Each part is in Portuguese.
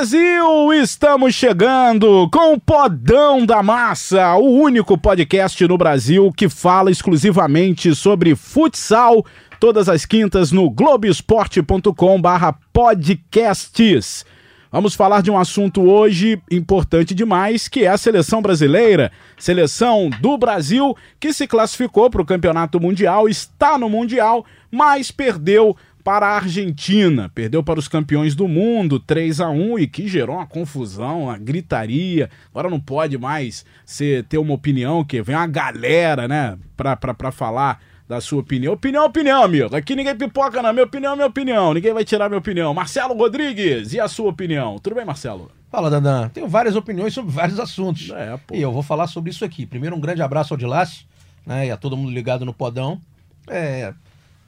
Brasil, estamos chegando com o Podão da Massa, o único podcast no Brasil que fala exclusivamente sobre futsal, todas as quintas no globesport.com/podcasts. Vamos falar de um assunto hoje importante demais, que é a seleção brasileira, seleção do Brasil que se classificou para o Campeonato Mundial, está no Mundial, mas perdeu para a Argentina. Perdeu para os campeões do mundo, 3 a 1 e que gerou uma confusão, uma gritaria. Agora não pode mais ser, ter uma opinião, que vem uma galera, né, para falar da sua opinião. Opinião, opinião, amigo. Aqui ninguém pipoca, não. Minha opinião, minha opinião. Ninguém vai tirar minha opinião. Marcelo Rodrigues, e a sua opinião? Tudo bem, Marcelo? Fala, Dandan. Tenho várias opiniões sobre vários assuntos. É. E eu vou falar sobre isso aqui. Primeiro, um grande abraço ao Dilácio, né? E a todo mundo ligado no podão. É,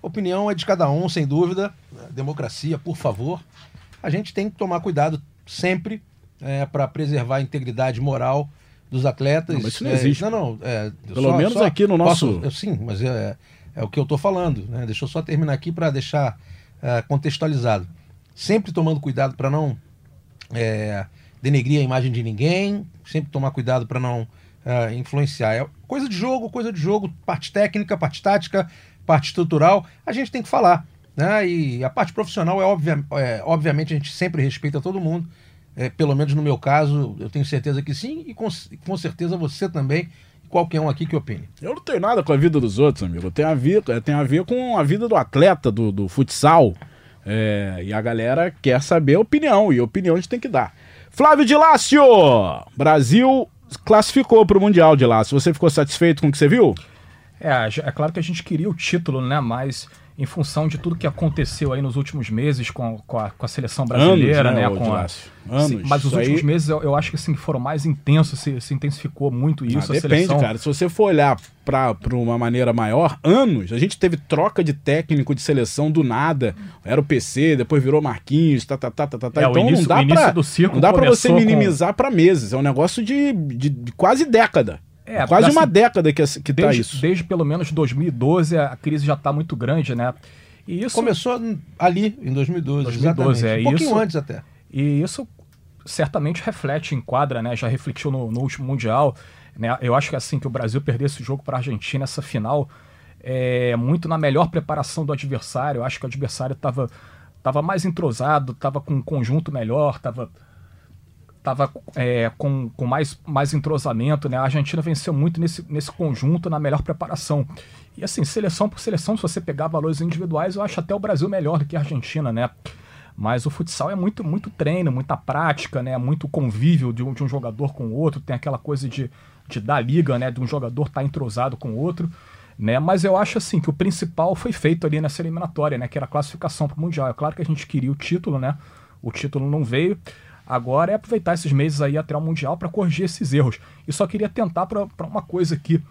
opinião é de cada um, sem dúvida. Democracia, por favor. A gente tem que tomar cuidado sempre é, para preservar a integridade moral dos atletas. Não, mas isso não É, existe. não, não. é, Pelo só- menos só- aqui no nosso- posso- eu- sim, mas é, é o que eu estou falando. Né? Deixa eu só terminar aqui para deixar é, contextualizado. Sempre tomando cuidado para não é, denegrir a imagem de ninguém, sempre tomar cuidado para não é, influenciar. É coisa de jogo, coisa de jogo, parte técnica, parte tática, parte estrutural, a gente tem que falar. Né? E a parte profissional é, obvia, é obviamente a gente sempre respeita todo mundo. É, pelo menos no meu caso, eu tenho certeza que sim, e com, com certeza você também, qualquer um aqui que opine. Eu não tenho nada com a vida dos outros, amigo. Tem a ver, tem a ver com a vida do atleta, do, do futsal. É, e a galera quer saber a opinião, e a opinião a gente tem que dar. Flávio de Lácio! Brasil classificou para o Mundial de Lácio. Você ficou satisfeito com o que você viu? É, é claro que a gente queria o título, né? Mas em função de tudo que aconteceu aí nos últimos meses com, com, a, com a seleção brasileira, Anos, né, né? com a-? Anos. Mas os Isso últimos aí- meses eu, eu acho que assim, foram mais intensos, se, se intensificou muito isso. Ah, depende, seleção... cara. Se você for olhar para uma maneira maior, anos, a gente teve troca de técnico de seleção do nada. Era o PC, depois virou Marquinhos, tá, tá, tá, tá, tá. tá. É, então início- não dá ciclo não dá pra você começou com- minimizar pra meses. É um negócio de, de, de quase década. É, quase assim, uma década que, que tá isso. desde pelo menos 2012 a crise já está muito grande, né? E isso, Começou ali, em 2012, 2012, exatamente. é um pouquinho isso. antes até. E isso certamente reflete, enquadra, né? Já refletiu no, no último Mundial. Né? Eu acho que assim, que o Brasil perder esse jogo para a Argentina, essa final, é muito na melhor preparação do adversário. Eu acho que o adversário estava tava mais entrosado, estava com um conjunto melhor, estava tava, é, com, com mais, mais entrosamento, né? A Argentina venceu muito nesse, nesse conjunto, na melhor preparação. E assim, seleção por seleção, se você pegar valores individuais, eu acho até o Brasil melhor do que a Argentina, né? Mas o futsal é muito, muito treino, muita prática, né? Muito convívio de um, de um jogador com o outro, tem aquela coisa de, de dar liga, né? De um jogador estar entrosado com o outro, né? Mas eu acho assim que o principal foi feito ali nessa eliminatória, né? Que era a classificação para o Mundial. É claro que a gente queria o título, né? O título não veio. Agora é aproveitar esses meses aí até o Mundial para corrigir esses erros. E só queria tentar para uma coisa aqui.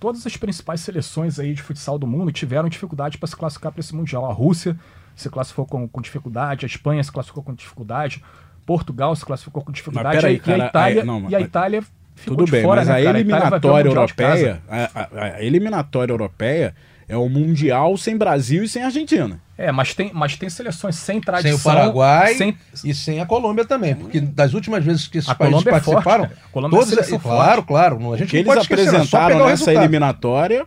Todas as principais seleções aí de futsal do mundo tiveram dificuldade para se classificar para esse Mundial. A Rússia se classificou com, com dificuldade, a Espanha se classificou com dificuldade, Portugal se classificou com dificuldade e, a Itália, aí- não, e a mas- Itália ficou Tudo bem, fora, mas né, a eliminatória europeia, a, a- a eliminatória europeia é o mundial sem Brasil e sem Argentina. É, mas tem, mas tem seleções sem tradição. Sem o Paraguai sem- e sem a Colômbia também, porque das últimas vezes que esses A países Colômbia é forte, participaram, cara. A Colômbia é todos, claro, forte. claro, não- a gente que não eles esquecer, é apresentaram o nessa eliminatória,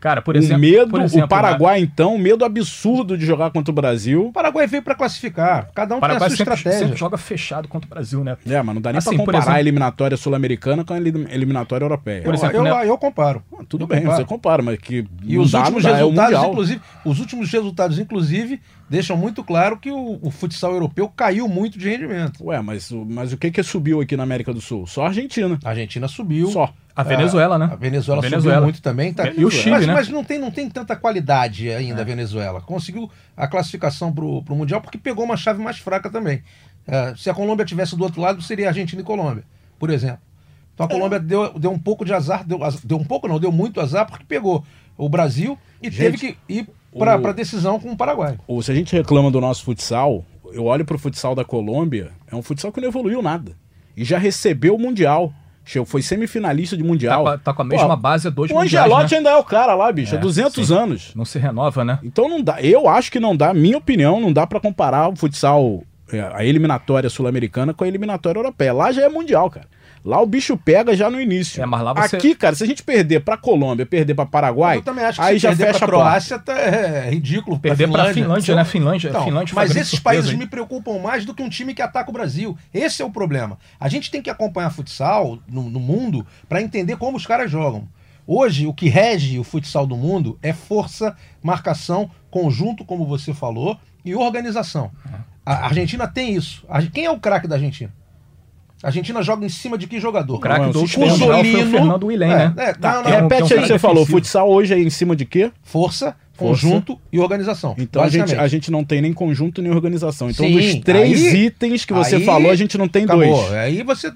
Cara, por o exemplo, medo, por exemplo, o Paraguai então, o medo absurdo de jogar contra o Brasil. O Paraguai veio para classificar, cada um O tem a Paraguai sua sempre, estratégia. sempre joga fechado contra o Brasil, né? É, mas não dá nem Assim, pra por comparar exemplo- a eliminatória sul-americana com a elim- eliminatória europeia. Por Eu- exemplo, eu, né? eu comparo. Ah, Tudo Eu bem, comparo. você compara, mas que E os dá, últimos dá, é o resultados, mundial. inclusive, os últimos resultados, inclusive, deixam muito claro que o, o futsal europeu caiu muito de rendimento. Ué, mas, o- mas o que que subiu aqui na América do Sul? Só a Argentina. A Argentina subiu. Só. A Venezuela, né? A Venezuela, A subiu Venezuela. muito também. Tá... E o Chile, mas, né? mas não, tem, não tem tanta qualidade ainda a Venezuela. Conseguiu a classificação para o Mundial porque pegou uma chave mais fraca também. É, se a Colômbia tivesse do outro lado, seria Argentina e Colômbia, por exemplo. Então a Colômbia deu, deu um pouco de azar, deu, deu um pouco não, deu muito azar porque pegou o Brasil e teve Gente, que ir para o- a decisão com o Paraguai. Ou se a gente reclama do nosso futsal, eu olho pro futsal da Colômbia, é um futsal que não evoluiu nada. E já recebeu o Mundial. Foi semifinalista de Tá Mundial. a, tá com a mesma Pô, base há dois O mundiais, Angelotti né? ainda é o cara lá, bicho, há É, 200 sim. anos. Não se renova, né? Então não dá, eu acho que não dá, minha opinião, não dá pra comparar o futsal é, a eliminatória sul-americana com a eliminatória europeia. Lá já é mundial, cara. Lá o bicho pega já no início. É, mas lá você- Aqui, cara, se a gente perder pra Colômbia, perder pra Paraguai, eu também acho que aí se já perder fecha pra a porta. Croácia tá, é ridículo. Perder pra Finlândia, né? Finlândia, Então, Finlândia foi a mas esses surpresa países aí. me preocupam mais do que um time que ataca o Brasil. Esse é o problema. A gente tem que acompanhar futsal no, no mundo para entender como os caras jogam. Hoje, o que rege o futsal do mundo é força, marcação, conjunto, como você falou, e organização. A Argentina tem isso. A- Quem é o craque da Argentina? A Argentina joga em cima de que jogador? O craque Não, do o o Cusolino- Fernando Willen, É, né? é, Tá, não, que não, é é Repete aí cara que você falou, futsal hoje é em cima de quê? Força, Força. conjunto e organização. Então a gente, a gente não tem nem conjunto nem organização. Então Sim, dos três aí- itens que você aí falou, a gente não tem Acabou. dois. Aí você.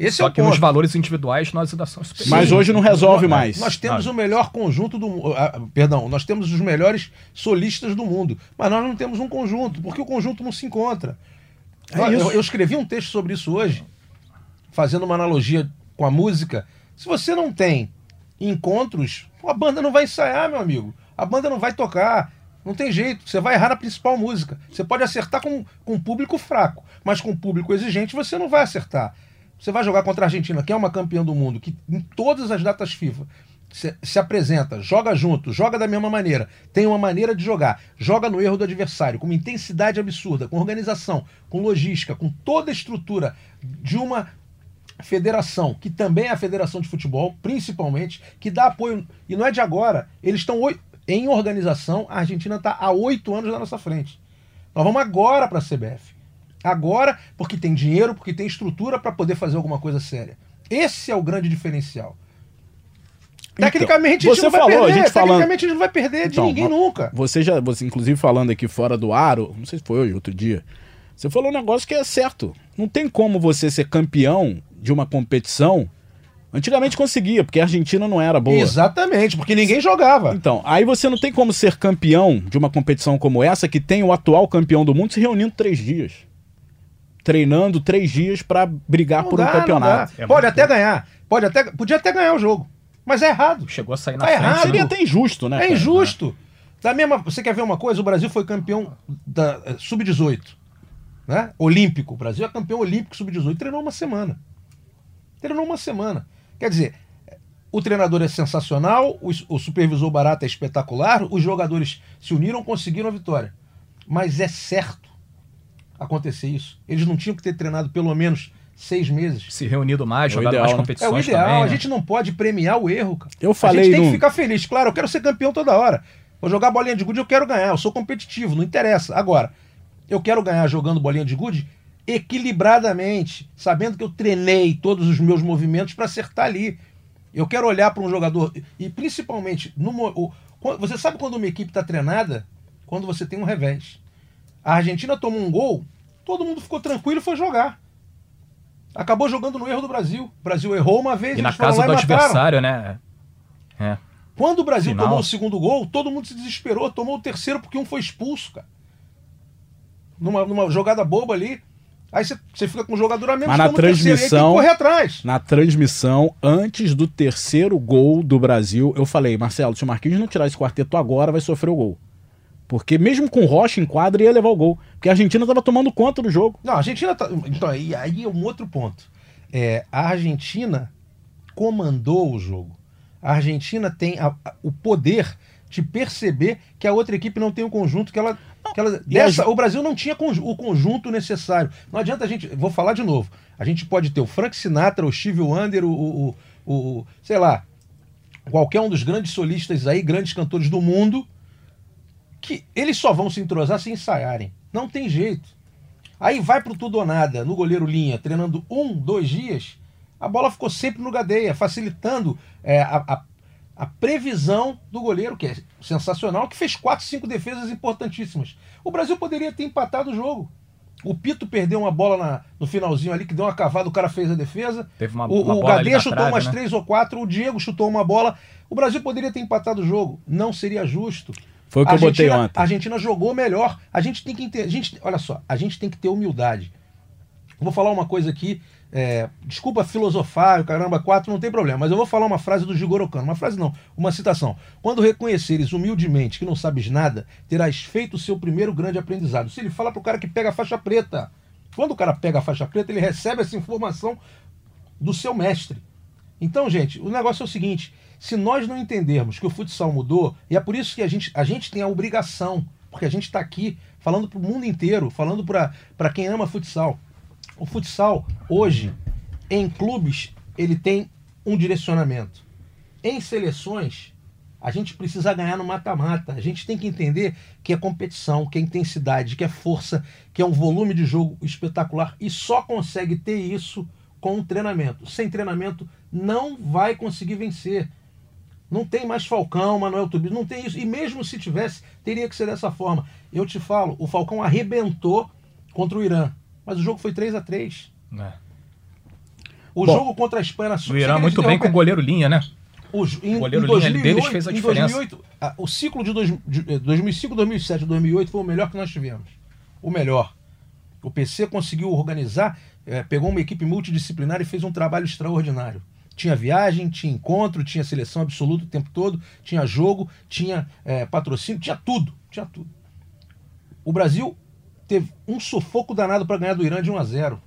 Esse Só é o que ponto. nos valores individuais nós ainda somos superiores. Mas hoje não resolve mais. Nós temos Ah. o melhor conjunto do ah, Perdão, nós temos os melhores solistas do mundo. Mas nós não temos um conjunto, porque o conjunto não se encontra. É eu, isso. eu escrevi um texto sobre isso hoje, fazendo uma analogia com a música. Se você não tem encontros, a banda não vai ensaiar, meu amigo. A banda não vai tocar. Não tem jeito. Você vai errar na principal música. Você pode acertar com, com um público fraco, mas com um público exigente você não vai acertar. Você vai jogar contra a Argentina, que é uma campeã do mundo, que em todas as datas FIFA se, se apresenta, joga junto, joga da mesma maneira, tem uma maneira de jogar, joga no erro do adversário, com uma intensidade absurda, com organização, com logística, com toda a estrutura de uma federação, que também é a federação de futebol, principalmente, que dá apoio, e não é de agora, eles estão em organização, a Argentina está há oito anos na nossa frente. Nós vamos agora para a CBF. Agora, porque tem dinheiro, porque tem estrutura para poder fazer alguma coisa séria. Esse é o grande diferencial. Então, Tecnicamente a gente você não vai falou, a perder. gente falando- Tecnicamente a gente não vai perder de Então, ninguém nunca. Você já, você inclusive falando aqui fora do aro, não sei se foi hoje, outro dia, você falou um negócio que é certo. Não tem como você ser campeão de uma competição. Antigamente conseguia, porque a Argentina não era boa. Exatamente, porque ninguém jogava. Então, aí você não tem como ser campeão de uma competição como essa, que tem o atual campeão do mundo se reunindo três dias. Treinando três dias pra brigar Não por dá, um campeonato. É Pode até ganhar. Pode até, podia até ganhar o jogo. Mas é errado. Chegou a sair na Tá frente. errado. Seria até injusto, né? É cara? injusto. Da mesma, você quer ver uma coisa? O Brasil foi campeão da eh, sub-18, né? Olímpico. O Brasil é campeão olímpico sub-18. Treinou uma semana. Treinou uma semana. Quer dizer, o treinador é sensacional, o, o supervisor barato é espetacular, os jogadores se uniram, conseguiram a vitória. Mas é certo acontecer isso. Eles não tinham que ter treinado pelo menos seis meses. Se reunido mais, É jogado ideal, mais né? É competições o ideal. também. a né? gente não pode premiar o erro, cara. Eu a falei gente tem no- que ficar feliz. Claro, eu quero ser campeão toda hora. Vou jogar bolinha de gude, eu quero ganhar. Eu sou competitivo, não interessa. Agora, eu quero ganhar jogando bolinha de gude equilibradamente, sabendo que eu treinei todos os meus movimentos para acertar ali. Eu quero olhar para um jogador e principalmente no você sabe quando uma equipe está treinada? Quando você tem um revés. A Argentina tomou um gol, todo mundo ficou tranquilo e foi jogar. Acabou jogando no erro do Brasil. O Brasil errou uma vez E na casa do adversário, né? É. Quando o Brasil Final. tomou o segundo gol, todo mundo se desesperou, tomou o terceiro porque um foi expulso, cara. Numa, numa jogada boba ali. Aí você- fica com o jogador a menos Mas na o transmissão- correr atrás. Na transmissão, antes do terceiro gol do Brasil, eu falei, Marcelo, se o Marquinhos não tirar esse quarteto agora, vai sofrer o gol. Porque mesmo com Rocha em quadra, ia levar o gol. Porque a Argentina estava tomando conta do jogo. Não, a Argentina tá. Então, aí, aí é um outro ponto. É, a Argentina comandou o jogo. A Argentina tem a- a- o poder de perceber que a outra equipe não tem o conjunto que ela. Que ela E a dessa, o Brasil não tinha o conjunto necessário. Não adianta a gente. Vou falar de novo. A gente pode ter o Frank Sinatra, o Steve Wonder, o, o, o, o- sei lá, qualquer um dos grandes solistas aí, grandes cantores do mundo, que eles só vão se entrosar se ensaiarem. Não tem jeito. Aí vai pro tudo ou nada, no goleiro linha, treinando um, dois dias, a bola ficou sempre no Gadeia, facilitando é, a, a- a previsão do goleiro, que é sensacional, que fez quatro, cinco defesas importantíssimas. O Brasil poderia ter empatado o jogo. O Pito perdeu uma bola na- no finalzinho ali, que deu uma cavada, o cara fez a defesa. Teve uma- o uma o bola ali Gadeia na chutou trave, umas né? três ou quatro, o Diego chutou uma bola. O Brasil poderia ter empatado o jogo. Não seria justo. Foi o que A eu botei Argentina- ontem. A Argentina jogou melhor. A gente tem que entender. A gente, olha só, a gente tem que ter humildade. Vou falar uma coisa aqui. É, desculpa filosofar, caramba, quatro, não tem problema. Mas eu vou falar uma frase do Jigoro Kano. Uma frase não, uma citação. Quando reconheceres humildemente que não sabes nada, terás feito o seu primeiro grande aprendizado. Se ele fala pro cara que pega a faixa preta. Quando o cara pega a faixa preta, ele recebe essa informação do seu mestre. Então, gente, o negócio é o seguinte: se nós não entendermos que o futsal mudou, e é por isso que a gente, a gente tem a obrigação, porque a gente está aqui falando para o mundo inteiro, falando para quem ama futsal. O futsal, hoje, em clubes, ele tem um direcionamento. Em seleções, a gente precisa ganhar no mata-mata. A gente tem que entender que é competição, que é intensidade, que é força, que é um volume de jogo espetacular e só consegue ter isso com um treinamento. Sem treinamento não vai conseguir vencer. Não tem mais Falcão, Manuel Tubi, não tem isso. E mesmo se tivesse, teria que ser dessa forma. Eu te falo, o Falcão arrebentou contra o Irã, mas o jogo foi 3 a 3 é. O Bom, jogo contra a Espanha na O Irã muito bem com o goleiro linha, né? O, em, o goleiro em 2008, deles fez a diferença. 2008, a, o ciclo de, dois, de 2005, 2007 2008 foi o melhor que nós tivemos. O melhor. O PC conseguiu organizar, é, pegou uma equipe multidisciplinar e fez um trabalho extraordinário. Tinha viagem, tinha encontro, tinha seleção absoluta o tempo todo, tinha jogo, tinha é, patrocínio, tinha tudo, tinha tudo. O Brasil teve um sufoco danado para ganhar do Irã de 1 a 0.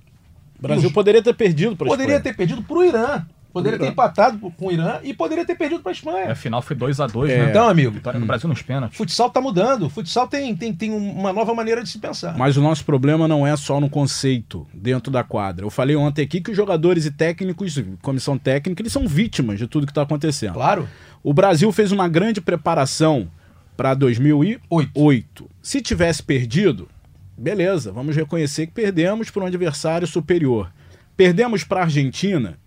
O Brasil os... poderia ter perdido para Poderia ter perdido para o Irã. Poderia ter empatado com o Irã e poderia ter perdido para a Espanha. A final foi 2 a 2 é. né? Então, amigo. Vitória no Brasil nos pênaltis. Futsal está mudando. Futsal tem, tem, tem uma nova maneira de se pensar. Mas o nosso problema não é só no conceito dentro da quadra. Eu falei ontem aqui que os jogadores e técnicos, comissão técnica, eles são vítimas de tudo que está acontecendo. Claro. O Brasil fez uma grande preparação para 2008. Oito. Se tivesse perdido, beleza, vamos reconhecer que perdemos para um adversário superior. Perdemos para a Argentina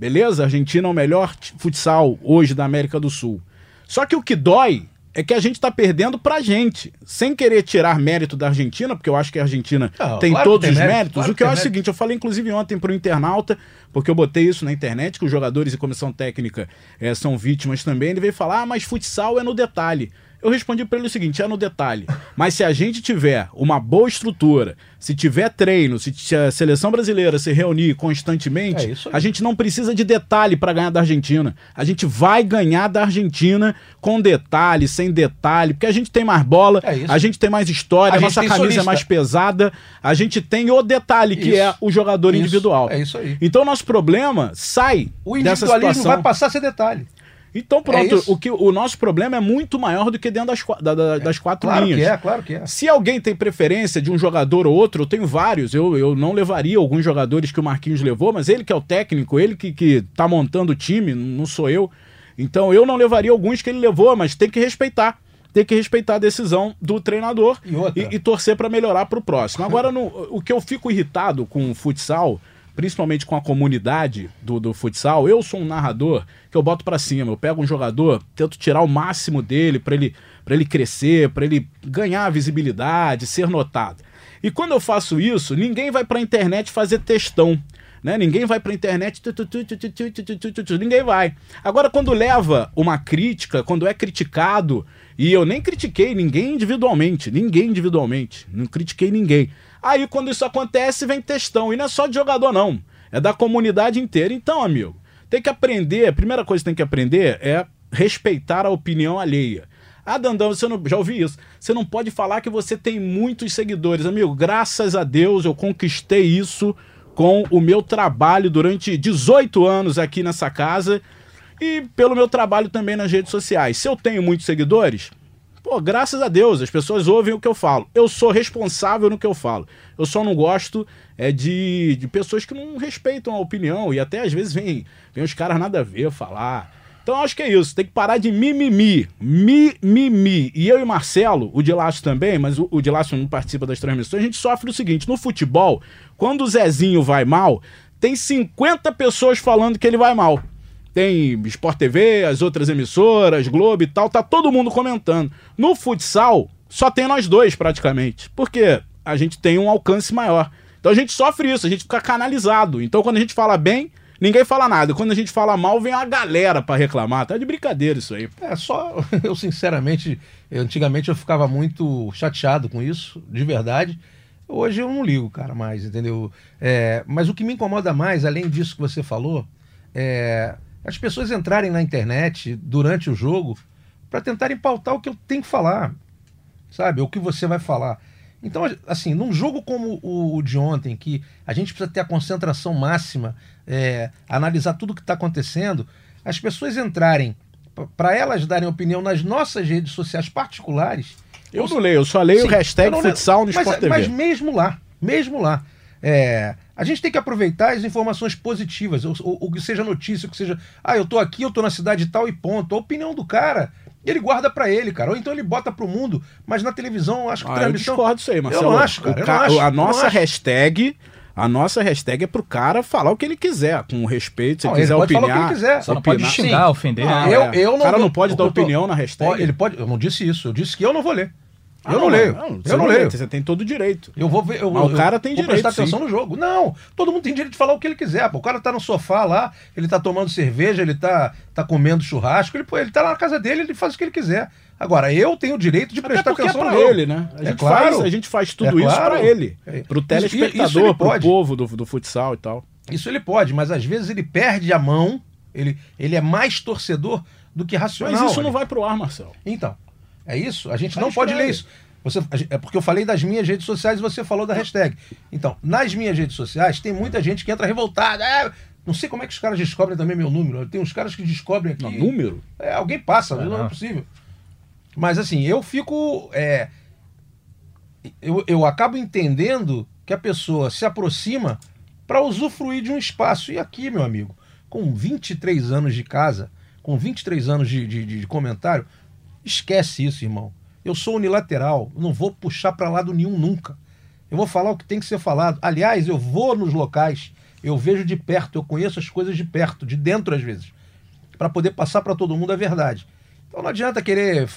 Beleza? A Argentina é o melhor futsal hoje da América do Sul. Só que o que dói é que a gente está perdendo pra gente. Sem querer tirar mérito da Argentina, porque eu acho que a Argentina Não, tem claro todos tem os mérito, méritos. Claro o que eu acho é o seguinte, eu falei inclusive ontem para o internauta, porque eu botei isso na internet, que os jogadores e comissão técnica é, são vítimas também. Ele veio falar, ah, mas futsal é no detalhe. Eu respondi para ele o seguinte: é no detalhe. Mas se a gente tiver uma boa estrutura, se tiver treino, se a seleção brasileira se reunir constantemente, é a gente não precisa de detalhe para ganhar da Argentina. A gente vai ganhar da Argentina com detalhe, sem detalhe, porque a gente tem mais bola, é a gente tem mais história, a, a nossa camisa solista. é mais pesada, a gente tem o detalhe que isso. é o jogador isso. individual. É isso aí. Então nosso problema sai o individualismo dessa situação. vai passar a ser detalhe. Então, pronto, é o, que, o nosso problema é muito maior do que dentro das, da, da, das quatro claro linhas. Claro que é, claro que é. Se alguém tem preferência de um jogador ou outro, eu tenho vários. Eu, eu não levaria alguns jogadores que o Marquinhos levou, mas ele que é o técnico, ele que, que tá montando o time, não sou eu. Então eu não levaria alguns que ele levou, mas tem que respeitar. Tem que respeitar a decisão do treinador e, e, e torcer para melhorar para o próximo. Agora, no, o que eu fico irritado com o futsal principalmente com a comunidade do, do futsal, eu sou um narrador que eu boto para cima. Eu pego um jogador, tento tirar o máximo dele para ele, ele crescer, para ele ganhar visibilidade, ser notado. E quando eu faço isso, ninguém vai para a internet fazer textão. Né? Ninguém vai para a internet, ninguém vai. Agora, quando leva uma crítica, quando é criticado, e eu nem critiquei ninguém individualmente, ninguém individualmente, não critiquei ninguém. Aí quando isso acontece, vem textão. E não é só de jogador, não. É da comunidade inteira. Então, amigo, tem que aprender. A primeira coisa que tem que aprender é respeitar a opinião alheia. Ah, Dandão, você não, já ouvi isso. Você não pode falar que você tem muitos seguidores. Amigo, graças a Deus eu conquistei isso com o meu trabalho durante 18 anos aqui nessa casa e pelo meu trabalho também nas redes sociais. Se eu tenho muitos seguidores, Pô, graças a Deus, as pessoas ouvem o que eu falo. Eu sou responsável no que eu falo. Eu só não gosto é de, de pessoas que não respeitam a opinião e até às vezes vem, vem os caras nada a ver falar. Então acho que é isso, tem que parar de mimimi. Mimimi. E eu e Marcelo, o Dilácio também, mas o, o não participa das transmissões, a gente sofre o seguinte: no futebol, quando o Zezinho vai mal, tem 50 pessoas falando que ele vai mal tem Sport TV, as outras emissoras, Globo e tal, tá todo mundo comentando. No futsal, só tem nós dois praticamente, porque a gente tem um alcance maior. Então a gente sofre isso, a gente fica canalizado. Então quando a gente fala bem, ninguém fala nada. Quando a gente fala mal, vem a galera para reclamar. Tá de brincadeira isso aí. É só, eu sinceramente, antigamente eu ficava muito chateado com isso, de verdade. Hoje eu não ligo, cara, mais, entendeu? É, mas o que me incomoda mais, além disso que você falou, é as pessoas entrarem na internet durante o jogo para tentarem pautar o que eu tenho que falar, sabe? O que você vai falar. Então, assim, num jogo como o, de ontem, que a gente precisa ter a concentração máxima, é, analisar tudo o que está acontecendo, as pessoas entrarem, para elas darem opinião nas nossas redes sociais particulares. Eu não leio, eu só leio o hashtag futsal no mas, Sport TV. Mas mesmo lá, mesmo lá. É, a gente tem que aproveitar as informações positivas, o, que seja notícia, o que seja. Ah, eu tô aqui, eu tô na cidade tal e ponto. A opinião do cara, ele guarda para ele, cara. Ou então ele bota pro mundo, mas na televisão, acho que ah, transmissão. Eu discordo disso aí, Marcelo. Eu não acho, cara. Ca... Não acho, a nossa hashtag. A nossa hashtag é pro cara falar o que ele quiser, com respeito, se não, ele quiser ele opinar. Pode falar o que ele quiser. Só não pode xingar, Sim. ofender. Ah, eu, eu não o cara vou, não pode dar opinião na hashtag? Ele pode, eu não disse isso, eu disse que eu não vou ler. Ah, eu não, não leio. Não, eu não leio. Você tem todo o direito. Eu vou ver. Eu, Mas o cara tem direito. prestar atenção sim. no jogo. Não, todo mundo tem direito de falar o que ele quiser. Pô. O cara tá no sofá lá, ele tá tomando cerveja, ele tá, tá comendo churrasco, ele, pô, ele tá lá na casa dele, ele faz o que ele quiser. Agora, eu tenho o direito de prestar Até atenção é no pra jogo. ele, né? A É gente, claro. faz, a gente faz tudo É isso claro. pra ele. É. Pro Isso- telespectador, pro pode. povo do, do futsal e tal. Isso ele pode, mas às vezes ele perde a mão, ele, ele é mais torcedor do que racional. Mas isso não vai pro ar, Marcel. Então, é isso? A gente não pode ler isso. Você, é porque eu falei das minhas redes sociais e você falou da hashtag. Então, nas minhas redes sociais, tem muita gente que entra revoltada. "Ah, não sei como é que os caras descobrem também meu número. Tem uns caras que descobrem aqui. Não, número? É, alguém passa, não é possível. Mas assim, eu fico. é, eu, eu acabo entendendo que a pessoa se aproxima para usufruir de um espaço. E aqui, meu amigo, com 23 anos de casa, com 23 anos de, de, de comentário, esquece isso, irmão. Eu sou unilateral, não vou puxar para lado nenhum nunca. Eu vou falar o que tem que ser falado. Aliás, eu vou nos locais, eu vejo de perto, eu conheço as coisas de perto, de dentro às vezes, para poder passar para todo mundo a verdade. Então não adianta querer,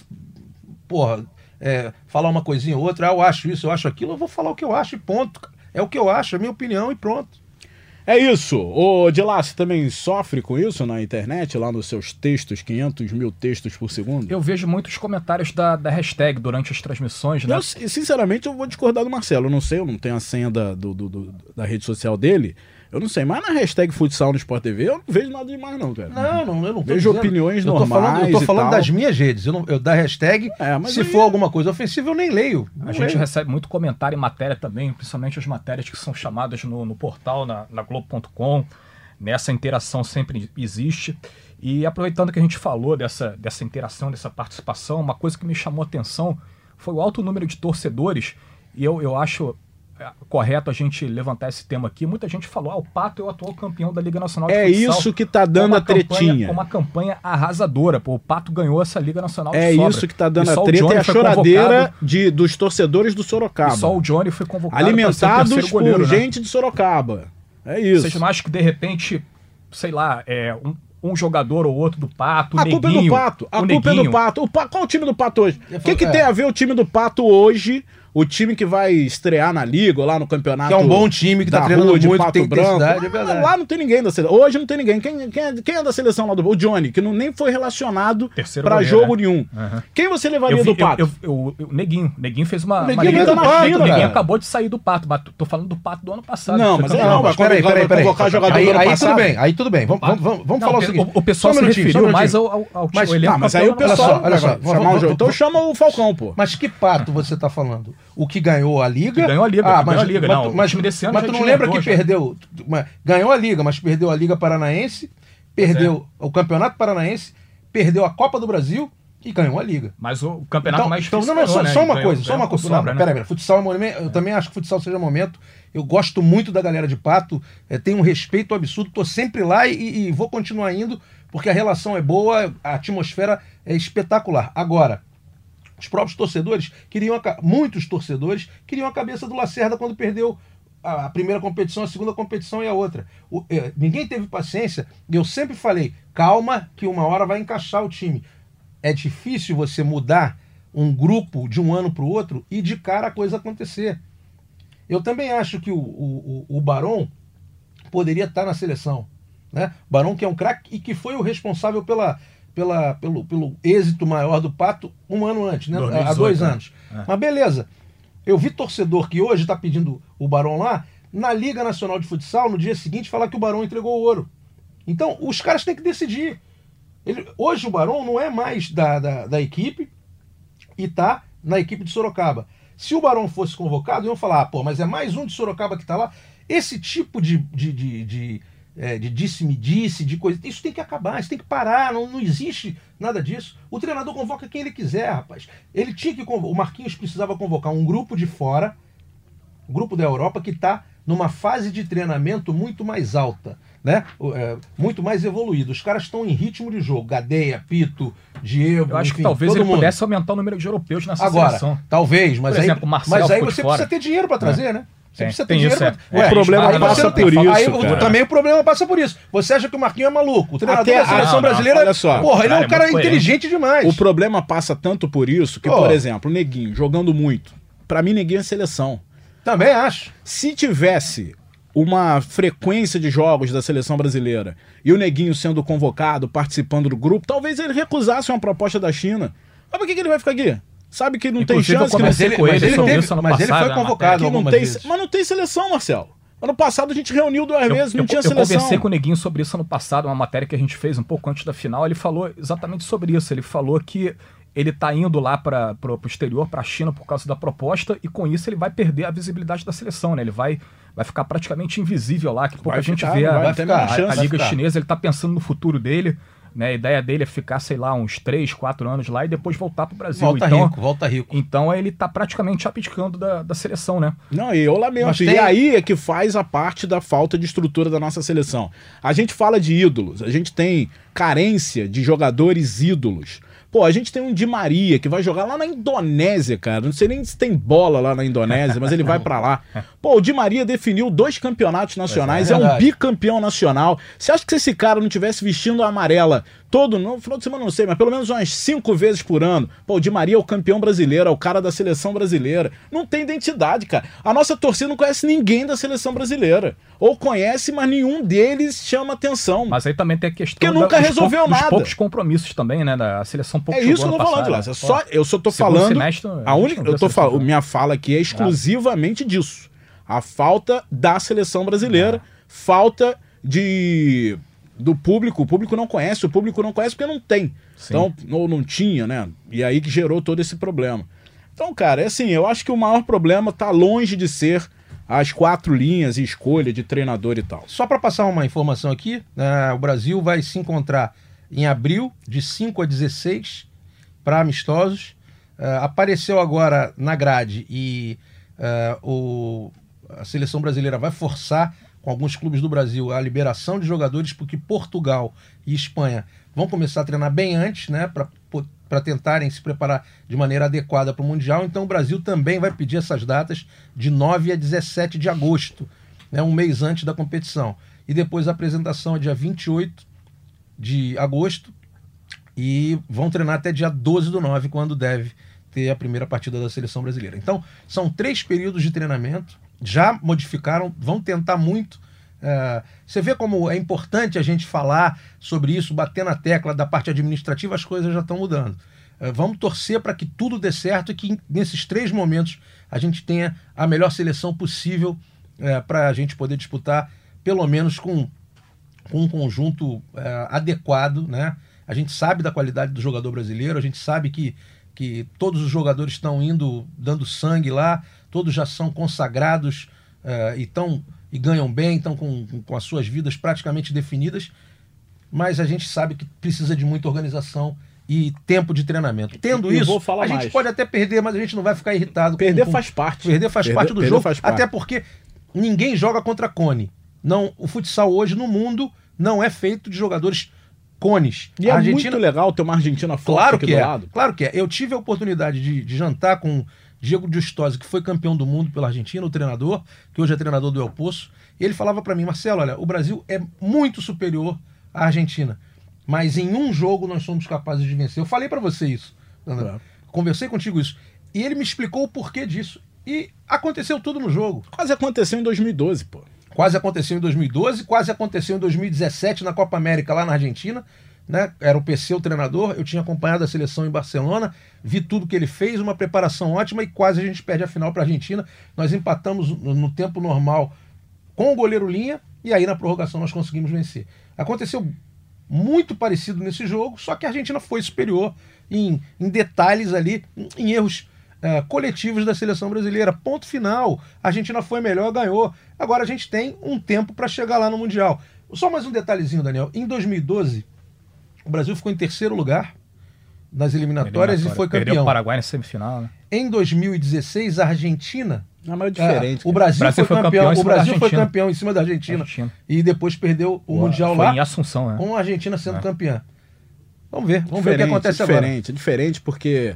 porra, é, falar uma coisinha ou outra, ah, eu acho isso, eu acho aquilo, eu vou falar o que eu acho e ponto. É o que eu acho, é a minha opinião e pronto. É isso. Ô, Dilá, você também sofre com isso na internet, lá nos seus textos, 500 mil textos por segundo? Eu vejo muitos comentários da, da hashtag durante as transmissões, né? Eu, sinceramente, eu vou discordar do Marcelo. Eu não sei, eu não tenho a senha da, do- do- do- da rede social dele. Eu não sei, mas na hashtag futsal no Sport TV eu não vejo nada demais, não, cara. Não, não, eu não tô Vejo dizendo. opiniões eu tô falando, normais Eu tô e falando tal. das minhas redes, eu, não, eu da hashtag, É, mas se aí- for alguma coisa ofensiva, eu nem leio. Não A gente leio. recebe muito comentário em matéria também, principalmente as matérias que são chamadas no, no portal, na, na Globo.com. Nessa interação sempre existe. E aproveitando que a gente falou dessa, dessa interação, dessa participação, uma coisa que me chamou a atenção foi o alto número de torcedores. E eu, eu acho correto a gente levantar esse tema aqui. Muita gente falou: ah, o Pato é o atual campeão da Liga Nacional de É Futsal. isso que tá dando a tretinha. Campanha, com uma campanha arrasadora. Pô, o Pato ganhou essa Liga Nacional de É sobra. isso que tá dando E só a o treta e a choradeira de, dos torcedores do Sorocaba. e só o Johnny foi convocado pra ser o Alimentados por goleiro, né? gente de Sorocaba. É isso. Vocês não acham que de repente, sei lá, é, um, um jogador ou outro do Pato, o A culpa é do Neguinho, Pato. A o culpa é do Neguinho, Pato. O Pa- Qual o time do Pato hoje? O que, que falo- tem é. a ver o time do Pato hoje? O time que vai estrear na Liga, ou lá no campeonato. Que é um bom time, que tá treinando rua de muito, Pato tem Branco. é. Lá não tem ninguém da seleção. Hoje não tem ninguém. Quem, quem, é, quem é da seleção lá do. O Johnny, que não, nem foi relacionado Terceiro pra goleiro, jogo né? nenhum. Aham. Quem você levaria vi, do Pato? eu, eu, eu- o Neguinho. O Neguinho fez uma. O uma Neguinho liga- tá na China, o Neguinho cara. acabou de sair do Pato. mas tô falando do Pato do ano passado. Não, mas aí campeão. não, mas peraí, peraí, peraí. Aí, aí tudo bem, aí tudo bem. Vamos, vamos, vamos, vamos falar o seguinte. o, o pessoal Só um se minutinho, só um referiu mais minutinho. ao, ao, ao Mas- elenco Ah, mas aí o pessoal. Olha só, Então chama o Falcão, pô. Mas que pato você tá falando? O que ganhou a Liga? Que ganhou a Liga, Ah, mas, a Liga, mas, não, mas, mas já tu não lembra que já. perdeu... mas Ganhou a Liga, mas perdeu a Liga Paranaense, perdeu o Campeonato Paranaense, perdeu a Copa do Brasil e ganhou a Liga. Mas o, campeonato Então, mais então, não, não, só, né? só uma Ganhou- coisa, só uma coisa. sobra, Não, né? peraí, peraí. Futsal é momento. Eu também acho que futsal seja momento. Eu gosto muito da galera de Pato, é, tenho um respeito absurdo, tô sempre lá e, e vou continuar indo, porque a relação é boa, a atmosfera é espetacular. Agora, os próprios torcedores queriam, a muitos torcedores queriam a cabeça do Lacerda quando perdeu a, primeira competição, a segunda competição e a outra. O- é, ninguém teve paciência. E eu sempre falei, calma, que uma hora vai encaixar o time. É difícil você mudar um grupo de um ano para o outro e de cara a coisa acontecer. Eu também acho que o, o, o, o Barão poderia estar na seleção. Né? Barão que é um craque e que foi o responsável pela, pela, pelo, pelo êxito maior do Pato um ano antes, né? há 2018, dois né? anos. É. Mas beleza. Eu vi torcedor que hoje está pedindo o Barão lá, na Liga Nacional de Futsal, no dia seguinte, falar que o Barão entregou o ouro. Então, os caras têm que decidir. Ele- hoje o Barão não é mais da, da, da equipe e tá na equipe de Sorocaba. Se o Barão fosse convocado, iam falar, ah, pô, mas é mais um de Sorocaba que tá lá. Esse tipo de, de, de, de, é, de disse-me-disse, de coisa, isso tem que acabar, isso tem que parar, não, não existe nada disso. O treinador convoca quem ele quiser, rapaz. Ele tinha que convocar, o Marquinhos precisava convocar um grupo de fora, um grupo da Europa que está numa fase de treinamento muito mais alta, né? É, muito mais evoluído. Os caras estão em ritmo de jogo. Gadeia, Pito, Diego. Eu acho enfim, que talvez ele mundo. pudesse aumentar o número de europeus nessa Agora, seleção. talvez, mas Por aí, exemplo, o Marcel mas aí você fora. precisa ter dinheiro para trazer, né? Você Tem, precisa ter dinheiro pra... é. O problema passa não por isso, Aí, cara. também o problema passa por isso. Você acha que o Marquinhos é maluco? O treinador Até- da seleção não, brasileira. olha só. Porra, ele é um Cara, é inteligente demais. O problema passa tanto por isso que, por exemplo, o Neguinho jogando muito. Pra mim, Neguinho é seleção. Também acho. Se tivesse uma frequência de jogos da seleção brasileira e o Neguinho sendo convocado, participando do grupo, talvez ele recusasse uma proposta da China. Mas por que, que ele vai ficar aqui? Sabe que não Inclusive, tem eu chance que conversei ele, com ele, ele teve- isso ano mas ele foi convocado não tem, vezes. Mas não tem seleção, Marcelo. Ano passado a gente reuniu duas Eu, vezes, não eu- tinha eu seleção. conversei com o Neguinho sobre isso ano passado, uma matéria que a gente fez um pouco antes da final. Ele falou exatamente sobre isso. Ele falou que ele tá indo lá para o exterior, para a China, por causa da proposta, e com isso ele vai perder a visibilidade da seleção, né? Ele vai, vai ficar praticamente invisível lá, que pouca Vai gente ficar, vê a, vai ter a- a- a Liga ficar. Chinesa. Ele tá pensando no futuro dele. Né, a ideia dele é ficar, sei lá, uns 3, 4 anos lá e depois voltar pro Brasil. Volta então, rico, volta rico. então ele tá praticamente abdicando da, da seleção, né? Não, e eu lamento. Mas E tem- aí é que faz a parte da falta de estrutura da nossa seleção. A gente fala de ídolos, a gente tem carência de jogadores ídolos. Pô, a gente tem um Di Maria que vai jogar lá na Indonésia, cara. Não sei nem se tem bola lá na Indonésia, mas ele vai pra lá. Pô, o Di Maria definiu dois campeonatos nacionais, é é, um bicampeão nacional. Você acha que se esse cara não tivesse vestindo a amarela todo no final de semana, não sei, mas pelo menos umas cinco vezes por ano, pô, o Di Maria é o campeão brasileiro, é o cara da seleção brasileira. Não tem identidade, cara. A nossa torcida não conhece ninguém da seleção brasileira. Ou conhece, mas nenhum deles chama atenção. Mas aí também tem a questão Porque nunca dos resolveu pou- dos nada. poucos compromissos também, né? Da seleção pouco É isso que eu tô falando, passado, Lácio. né? É só, eu só tô Segundo falando. semestre, a a única, eu tô a falando, minha fala aqui é exclusivamente disso. A falta da seleção brasileira, falta de do público. O público não conhece, o público não conhece porque não tem. Sim. Então, ou não tinha, né? E aí que gerou todo esse problema. Então, cara, é assim, eu acho que o maior problema tá longe de ser as quatro linhas e escolha de treinador e tal. Só para passar uma informação aqui, né, o Brasil vai se encontrar em abril, de 5 a 16, para amistosos. Eh, apareceu agora na grade e eh, o, a seleção brasileira vai forçar com alguns clubes do Brasil a liberação de jogadores, porque Portugal e Espanha vão começar a treinar bem antes, né, para tentarem se preparar de maneira adequada para o Mundial. Então o Brasil também vai pedir essas datas de 9 a 17 de agosto, né, um mês antes da competição. E depois a apresentação é dia 28 de agosto e vão treinar até dia 12 do 9, quando deve ter a primeira partida da seleção brasileira. Então, são três períodos de treinamento, já modificaram, vão tentar muito. É, você vê como é importante a gente falar sobre isso, bater na tecla da parte administrativa, as coisas já estão mudando. É, vamos torcer para que tudo dê certo e que nesses três momentos a gente tenha a melhor seleção possível é, para a gente poder disputar, pelo menos com com um conjunto é, adequado, né? A gente sabe da qualidade do jogador brasileiro, a gente sabe que, que todos os jogadores estão indo, dando sangue lá, todos já são consagrados é, e, tão, e ganham bem, estão com, com as suas vidas praticamente definidas, mas a gente sabe que precisa de muita organização e tempo de treinamento. Tendo eu isso, a gente mais. pode até perder, mas a gente não vai ficar irritado. com- Perder com- faz parte. Perder faz Perder- parte do jogo, parte. até porque ninguém joga contra cone. Não, o futsal hoje no mundo não é feito de jogadores cones. E é a Argentina, muito legal ter uma Argentina forte claro aqui que do é. lado. Claro que é. Eu tive a oportunidade de, de jantar com Diego Giustosi, que foi campeão do mundo pela Argentina, o treinador, que hoje é treinador do El Poço. E ele falava para mim, Marcelo, olha, o Brasil é muito superior à Argentina, mas em um jogo nós somos capazes de vencer. Eu falei para você isso. André. É. Conversei contigo isso. E ele me explicou o porquê disso. E aconteceu tudo no jogo. Quase aconteceu em 2012, pô. Quase aconteceu em 2012, quase aconteceu em 2017 na Copa América lá na Argentina. Né? Era o PC o treinador, eu tinha acompanhado a seleção em Barcelona, vi tudo que ele fez, uma preparação ótima e quase a gente perde a final para a Argentina. Nós empatamos no, tempo normal com o goleiro Linha e aí na prorrogação nós conseguimos vencer. Aconteceu muito parecido nesse jogo, só que a Argentina foi superior em, em detalhes ali, em erros é, coletivos da seleção brasileira. Ponto final. A Argentina foi melhor, ganhou. Agora a gente tem um tempo para chegar lá no Mundial. Só mais um detalhezinho, Daniel. Em 2012, o Brasil ficou em terceiro lugar nas eliminatórias e foi campeão. Perdeu o Paraguai na semifinal, né? Em 2016, a Argentina. Não, mas é diferente. É, o Brasil, o Brasil foi, foi campeão. campeão o Brasil foi campeão em cima da Argentina. Argentina. E depois perdeu o, Mundial foi lá. em Assunção, né? Com a Argentina sendo é. campeã. Vamos ver, vamos diferente, ver o que acontece diferente, agora. Diferente, diferente porque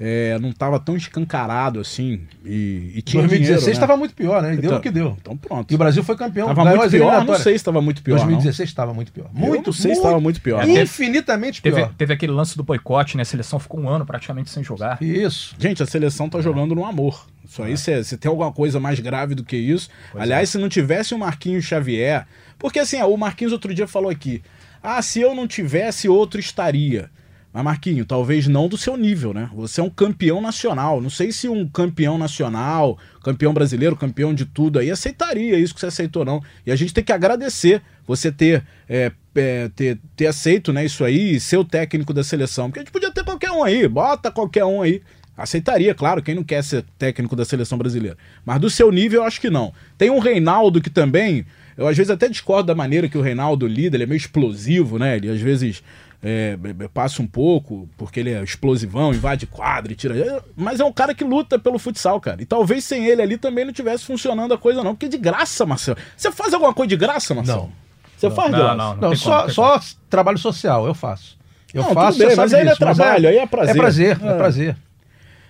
é, não estava tão escancarado assim. E, e tinha 2016 estava né? muito pior, né? E então, deu o que deu. Então pronto. E o Brasil foi campeão. Tava muito pior? Não sei se estava muito pior. 2016 estava muito pior. Muito, sei se estava muito pior. Infinitamente teve, pior. Teve aquele lance do boicote, né? A seleção ficou um ano praticamente sem jogar. Isso. Gente, a seleção tá jogando no amor. Isso aí, se, se tem alguma coisa mais grave do que isso. Pois Aliás, é. se não tivesse o Marquinhos Xavier. Porque assim, o Marquinhos outro dia falou aqui. Ah, se eu não tivesse, outro estaria. Mas, Marquinho, talvez não do seu nível, né? Você é um campeão nacional. Não sei se um campeão nacional, campeão brasileiro, campeão de tudo aí, aceitaria isso que você aceitou, não. E a gente tem que agradecer você ter, é, é, ter, ter aceito né, isso aí e ser o técnico da seleção. Porque a gente podia ter qualquer um aí, bota qualquer um aí. Aceitaria, claro, quem não quer ser técnico da seleção brasileira. Mas do seu nível, eu acho que não. Tem um Reinaldo que também. Eu às vezes até discordo da maneira que o Reinaldo lida, ele é meio explosivo, né? Ele às vezes é, passa um pouco, porque ele é explosivão, invade quadro e tira. É, mas é um cara que luta pelo futsal, cara. E talvez sem ele ali também não tivesse funcionando a coisa, não. Porque de graça, Marcelo. Você faz alguma coisa de graça, Marcelo? Não. Você faz não, graça? Não, não, não só, como, só trabalho social, eu faço. Eu não, faço, bem, mas aí é trabalho, é, aí é prazer. É prazer, é, é prazer.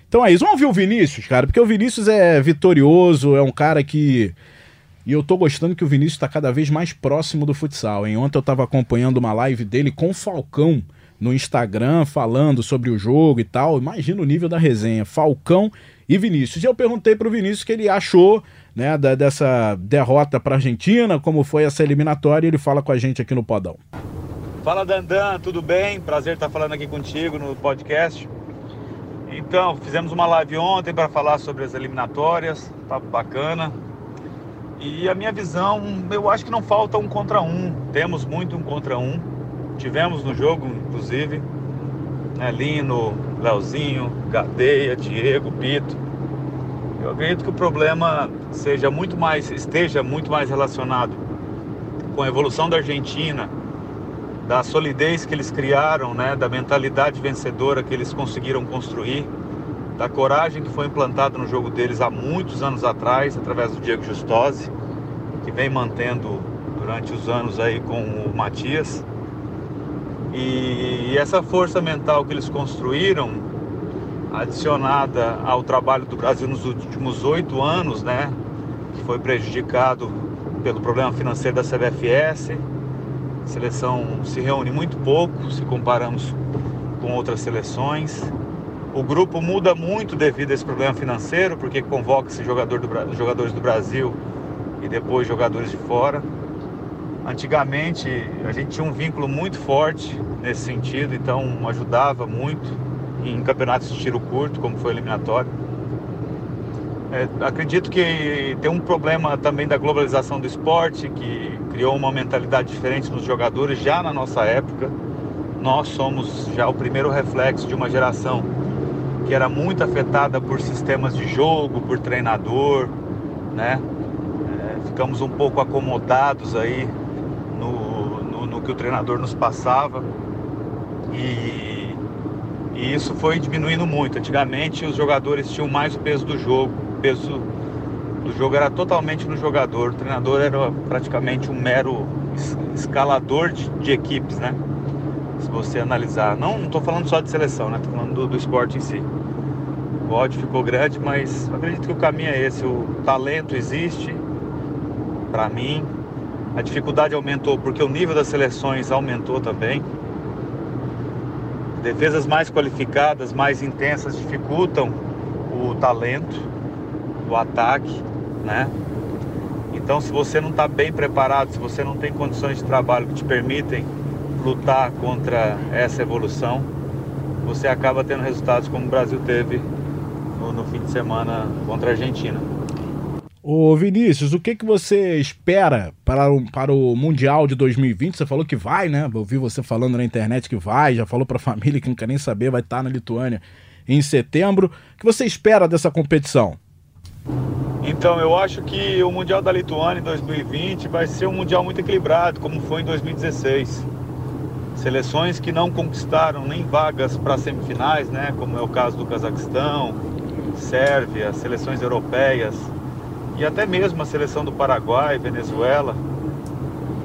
Então é isso. Vamos ouvir o Vinícius, cara, porque o Vinícius é vitorioso, é um cara que e eu tô gostando que o Vinícius está cada vez mais próximo do futsal. Hein? Ontem eu estava acompanhando uma live dele com o Falcão no Instagram falando sobre o jogo e tal. Imagina o nível da resenha. Falcão e Vinícius. E eu perguntei pro Vinícius o que ele achou né, da, dessa derrota para Argentina, como foi essa eliminatória, ele fala com a gente aqui no Podão. Fala Dandan, tudo bem? Prazer estar falando aqui contigo no podcast. Então, fizemos uma live ontem para falar sobre as eliminatórias, tá bacana. E a minha visão, eu acho que não falta um contra um. Temos muito um contra um. Tivemos no jogo, inclusive, né, Lino, Leozinho, Gadeia, Diego, Pito. Eu acredito que o problema seja muito mais, esteja muito mais relacionado com a evolução da Argentina, da solidez que eles criaram, né, da mentalidade vencedora que eles conseguiram construir, da coragem que foi implantada no jogo deles há muitos anos atrás, através do Diego Justosi, que vem mantendo durante os anos aí com o Matias. E essa força mental que eles construíram, adicionada ao trabalho do Brasil nos últimos oito anos, né, que foi prejudicado pelo problema financeiro da CBFS, a seleção se reúne muito pouco se comparamos com outras seleções. O grupo muda muito devido a esse problema financeiro, porque convoca-se jogador do, jogadores do Brasil e depois jogadores de fora. Antigamente a gente tinha um vínculo muito forte nesse sentido, então ajudava muito em campeonatos de tiro curto, como foi o eliminatório. É, acredito que tem um problema também da globalização do esporte, que criou uma mentalidade diferente nos jogadores já na nossa época. Nós somos já o primeiro reflexo de uma geração que era muito afetada por sistemas de jogo, por treinador, né? ficamos um pouco acomodados aí no, no, no que o treinador nos passava e, e, isso foi diminuindo muito. Antigamente os jogadores tinham mais o peso do jogo, o peso do jogo era totalmente no jogador, o treinador era praticamente um mero escalador de, de equipes, né? Se você analisar, não estou falando só de seleção, né? Estou falando do, do esporte em si. O ódio ficou grande, mas acredito que o caminho é esse. O talento existe, para mim. A dificuldade aumentou porque o nível das seleções aumentou também. Defesas mais qualificadas, mais intensas dificultam o talento, o ataque, né? Então, se você não está bem preparado, se você não tem condições de trabalho que te permitem lutar contra essa evolução, você acaba tendo resultados como o Brasil teve no, no fim de semana contra a Argentina. Ô Vinícius, o que, que você espera para o, para o Mundial de 2020? Você falou que vai, né? Eu vi você falando na internet que vai, já falou para a família que não quer nem saber, vai estar tá na Lituânia em setembro. O que você espera dessa competição? Então, eu acho que o Mundial da Lituânia em 2020 vai ser um Mundial muito equilibrado, como foi em 2016. Seleções que não conquistaram nem vagas para semifinais, né, como é o caso do Cazaquistão, Sérvia, seleções europeias e até mesmo a seleção do Paraguai, Venezuela,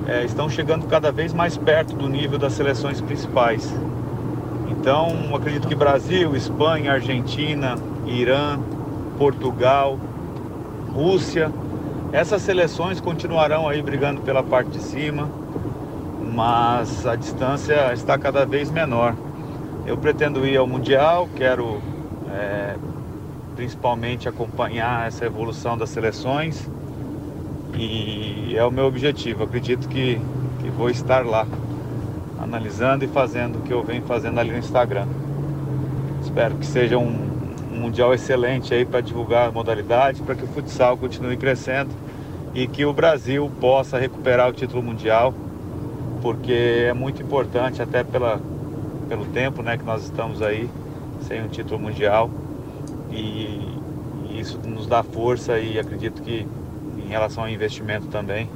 é, estão chegando cada vez mais perto do nível das seleções principais. Então, acredito que Brasil, Espanha, Argentina, Irã, Portugal, Rússia, essas seleções continuarão aí brigando pela parte de cima, mas a distância está cada vez menor. Eu pretendo ir ao Mundial, quero é, principalmente acompanhar essa evolução das seleções e é o meu objetivo. Acredito que, que vou estar lá, analisando e fazendo o que eu venho fazendo ali no Instagram. Espero que seja um, um mundial excelente aí para divulgar a modalidade, para que o futsal continue crescendo e que o Brasil possa recuperar o título mundial, porque é muito importante até pela, pelo tempo né, que nós estamos aí sem um título mundial e, e isso nos dá força e acredito que em relação ao investimento também,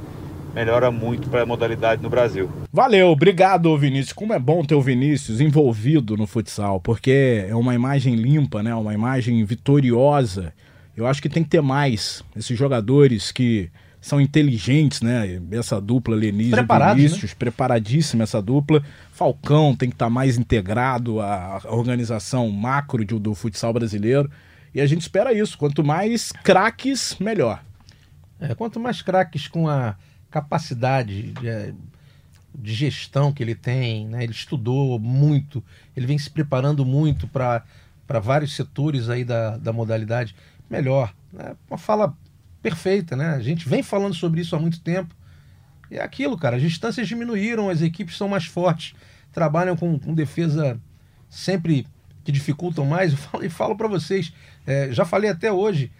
melhora muito para a modalidade no Brasil. Valeu, obrigado Vinícius. Como é bom ter o Vinícius envolvido no futsal, porque é uma imagem limpa, né? Uma imagem vitoriosa. Eu acho que tem que ter mais esses jogadores que são inteligentes, né? Essa dupla Lenise e Vinícius, né? preparadíssima essa dupla. Falcão tem que estar tá mais integrado à organização macro do, do futsal brasileiro. E a gente espera isso. Quanto mais craques, melhor. É, quanto mais craques com a capacidade de, é, de, gestão que ele tem, né? ele estudou muito, ele vem se preparando muito para vários setores aí da, da modalidade, melhor. Né? Uma fala perfeita, né? A gente vem falando sobre isso há muito tempo. E é aquilo, cara, as distâncias diminuíram, as equipes são mais fortes, trabalham com, com defesa sempre que dificultam mais. Eu falo, e falo para vocês, é, já falei até hoje,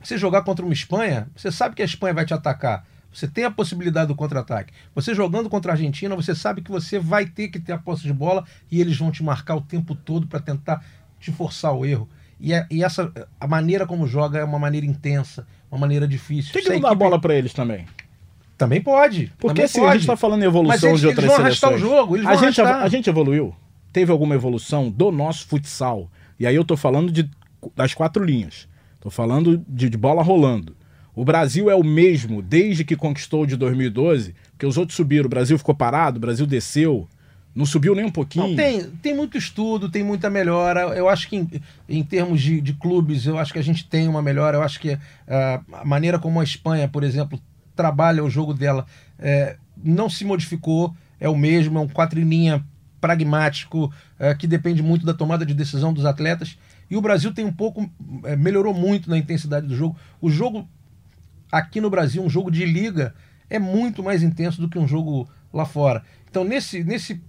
você jogar contra uma Espanha, você sabe que a Espanha vai te atacar. Você tem a possibilidade do contra-ataque. Você jogando contra a Argentina, você sabe que você vai ter que ter a posse de bola e eles vão te marcar o tempo todo para tentar te forçar o erro. E, é, e, essa a maneira como joga é uma maneira intensa, uma maneira difícil. Tem que não dar bola para eles também. Também pode. Porque também assim, pode. a gente está falando em evolução eles, de outras eles vão seleções. o jogo, a, gente, arrastar. a gente evoluiu? Teve alguma evolução do nosso futsal? E aí eu tô falando de, das quatro linhas. Tô falando de, de bola rolando. O Brasil é o mesmo desde que conquistou de 2012, porque os outros subiram, o Brasil ficou parado, o Brasil desceu, não subiu nem um pouquinho. Não, tem, tem muito estudo, tem muita melhora. Eu acho que em, em termos de, de, clubes, eu acho que a gente tem uma melhora. Eu acho que uh, a maneira como a Espanha, por exemplo, trabalha o jogo dela é, não se modificou, é o mesmo, é um quatro em linha pragmático, é, que depende muito da tomada de decisão dos atletas. E o Brasil tem um pouco, é, melhorou muito na intensidade do jogo. O jogo aqui no Brasil, um jogo de liga, é muito mais intenso do que um jogo lá fora. Então, nesse, nesse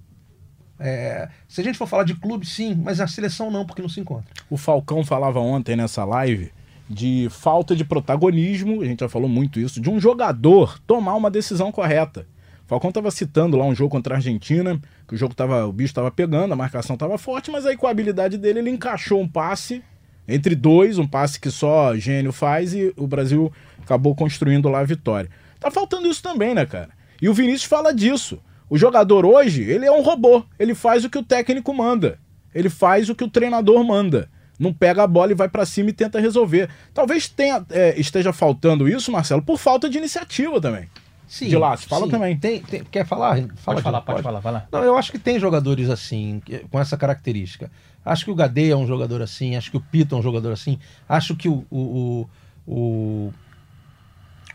é, se a gente for falar de clube, sim, mas a seleção não, porque não se encontra. O Falcão falava ontem nessa live de falta de protagonismo, a gente já falou muito isso, de um jogador tomar uma decisão correta. Falcão estava citando lá um jogo contra a Argentina, que o jogo tava, o bicho estava pegando, a marcação estava forte, mas aí com a habilidade dele ele encaixou um passe entre dois, um passe que só gênio faz e o Brasil acabou construindo lá a vitória. Tá faltando isso também, né, cara? E o Vinícius fala disso. O jogador hoje, ele é um robô. Ele faz o que o técnico manda. Ele faz o que o treinador manda. Não pega a bola e vai para cima e tenta resolver. Talvez tenha, é, esteja faltando isso, Marcelo, por falta de iniciativa também. Sim, de lá, fala sim. também. Tem, tem, quer falar? Fala pode falar, pode, pode falar, vai lá. Não, eu acho que tem jogadores assim, com essa característica. Acho que o Gadeia é um jogador assim, acho que o Pito é um jogador assim, acho que o, o, o, o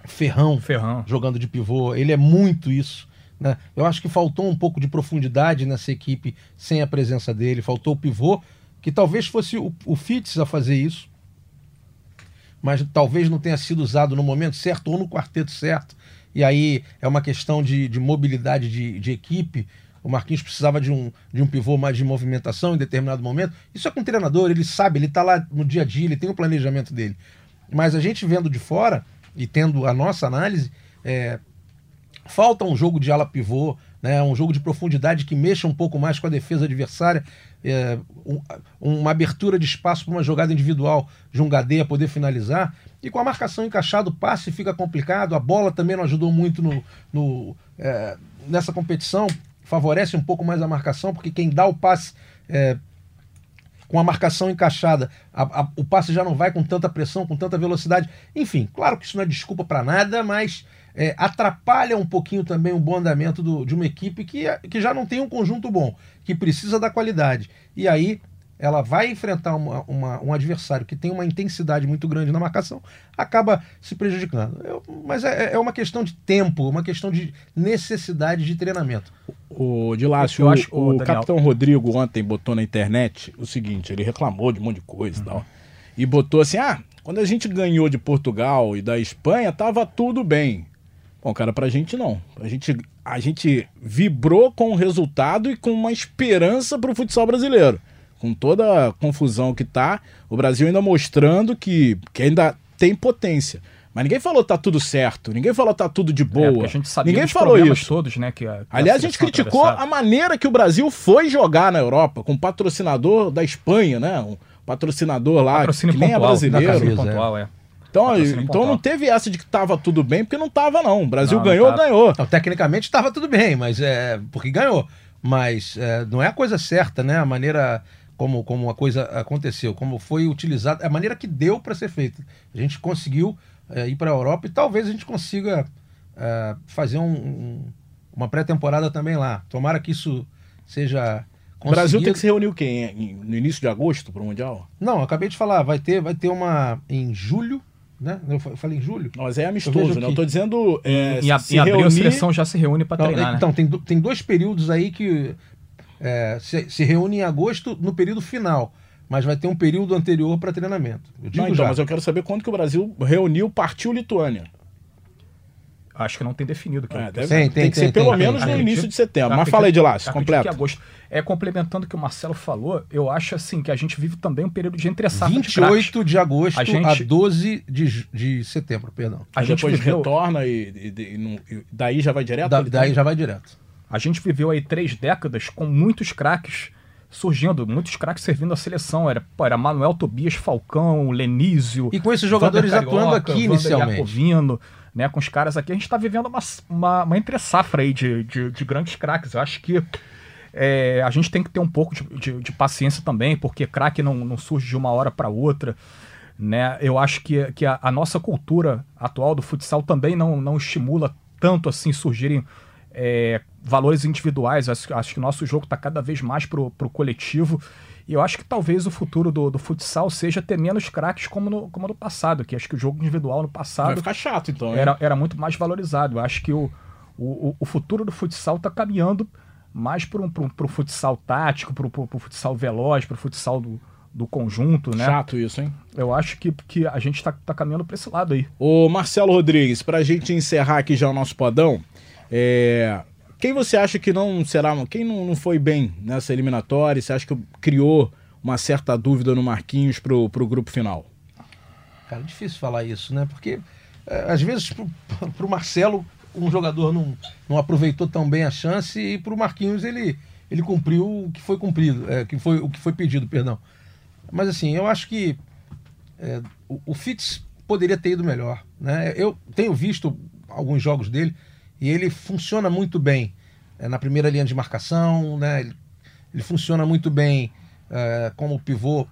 Ferrão, Ferrão jogando de pivô, ele é muito isso. Né? Eu acho que faltou um pouco de profundidade nessa equipe sem a presença dele. Faltou o pivô, que talvez fosse o, o Fitz a fazer isso, mas talvez não tenha sido usado no momento certo ou no quarteto certo. E aí é uma questão de, de mobilidade de, de equipe. O Marquinhos precisava de um, de um pivô mais de movimentação em determinado momento. Isso é com o treinador, ele sabe, ele está lá no dia a dia, ele tem o planejamento dele. Mas a gente vendo de fora e tendo a nossa análise, é, falta um jogo de ala pivô, né? um jogo de profundidade que mexa um pouco mais com a defesa adversária, é, um, uma abertura de espaço para uma jogada individual de um Gadeia poder finalizar. E com a marcação encaixada, o passe fica complicado, a bola também não ajudou muito no, no é, nessa competição, favorece um pouco mais a marcação, porque quem dá o passe é, com a marcação encaixada, a, a, o passe já não vai com tanta pressão, com tanta velocidade. Enfim, claro que isso não é desculpa para nada, mas é, atrapalha um pouquinho também o bom andamento do, de uma equipe que, que já não tem um conjunto bom, que precisa da qualidade. E aí ela vai enfrentar uma, uma, um adversário que tem uma intensidade muito grande na marcação, acaba se prejudicando. Eu, mas é, é, uma questão de tempo, uma questão de necessidade de treinamento. O Dilácio, o, acho, o, o capitão Rodrigo ontem botou na internet o seguinte: ele reclamou de um monte de coisa uhum. e tal. E botou assim: ah, quando a gente ganhou de Portugal e da Espanha, tava tudo bem. Bom, cara, pra gente não. A gente, a gente vibrou com o resultado e com uma esperança pro futsal brasileiro com toda a confusão que tá, o Brasil ainda mostrando que, que ainda tem potência. Mas ninguém falou tá tudo certo, ninguém falou tá tudo de é, boa. É, a gente sabia ninguém falou isso. todos, né, que a, que Aliás, a, a gente criticou a maneira que o Brasil foi jogar na Europa, com patrocinador da Espanha, né? Um patrocinador lá Patrocínio que nem pontual, é brasileiro. Pontual, é. Então, então não teve essa de que tava tudo bem, porque não tava, não. O Brasil não, ganhou, não ganhou. Não, tecnicamente estava tudo bem, mas é. Porque ganhou. Mas é, não é a coisa certa, né? A maneira como, como a coisa aconteceu, como foi utilizado, a maneira que deu para ser feita. A gente conseguiu é, ir para a Europa e talvez a gente consiga é, fazer um, um, uma pré-temporada também lá. Tomara que isso seja. O Brasil tem que se reunir o quê? No início de agosto para o Mundial? Não, acabei de falar, vai ter, vai ter uma em julho, né? Eu falei em julho. Mas é amistoso, eu né? Eu tô dizendo. É, em, em abril reunir... a seleção já se reúne para treinar. Então, né? tem, tem dois períodos aí que é, se, se, reúne em agosto no período final, mas vai ter um período anterior para treinamento. Eu digo não, então, já. mas eu quero saber quando que o Brasil reuniu, partiu Lituânia. Acho que não tem definido. É, deve, tem, tem, tem, que ser pelo menos no início de setembro. Mas fala aí de lá, completo. agosto. É, complementando o que o Marcelo falou, eu acho assim que a gente vive também um período de entre 28 de, de agosto a, gente, a 12 de, de setembro, perdão. A, a gente depois viveu... retorna e, e, e, e, daí já vai direto? Da, daí já vai direto. A gente viveu aí três décadas com muitos craques surgindo, muitos craques servindo a seleção. Era, pô, era Manuel Tobias Falcão, Lenísio. E com esses jogadores atuando aqui inicialmente. Jacovino, né, com os caras aqui, a gente está vivendo uma, uma, uma entre-safra aí de, de, de, grandes craques. Eu acho que é, a gente tem que ter um pouco de, de, de paciência também, porque craque não, não surge de uma hora para outra. Né? Eu acho que, que a, a, nossa cultura atual do futsal também não, não estimula tanto assim surgirem é, valores individuais. Acho, acho que o nosso jogo está cada vez mais pro, pro coletivo. E eu acho que talvez o futuro do, do futsal seja ter menos craques como no, como no passado, que acho que o jogo individual no passado. Vai ficar chato, então. Era, era muito mais valorizado. Eu acho que o, o, o futuro do futsal está caminhando mais para um, pro, pro futsal tático, para o futsal veloz, para o futsal do, do conjunto, né? Chato isso, hein? Eu acho que, que a gente está tá caminhando para esse lado aí. Ô Marcelo Rodrigues, para a gente encerrar aqui já o nosso podão, é, quem você acha que não será, quem não, não foi bem nessa eliminatória? Você acha que criou uma certa dúvida no Marquinhos pro, pro grupo final? Cara, é difícil falar isso, né? Porque é, às vezes pro, pro Marcelo um jogador não, não aproveitou tão bem a chance e pro Marquinhos ele, ele cumpriu o que foi cumprido, é, que foi, o que foi pedido, perdão. Mas assim, eu acho que é, o, o Fitz poderia ter ido melhor. Né? Eu tenho visto alguns jogos dele e ele funciona muito bem é, na primeira linha de marcação, né? ele, ele funciona muito bem é, como pivô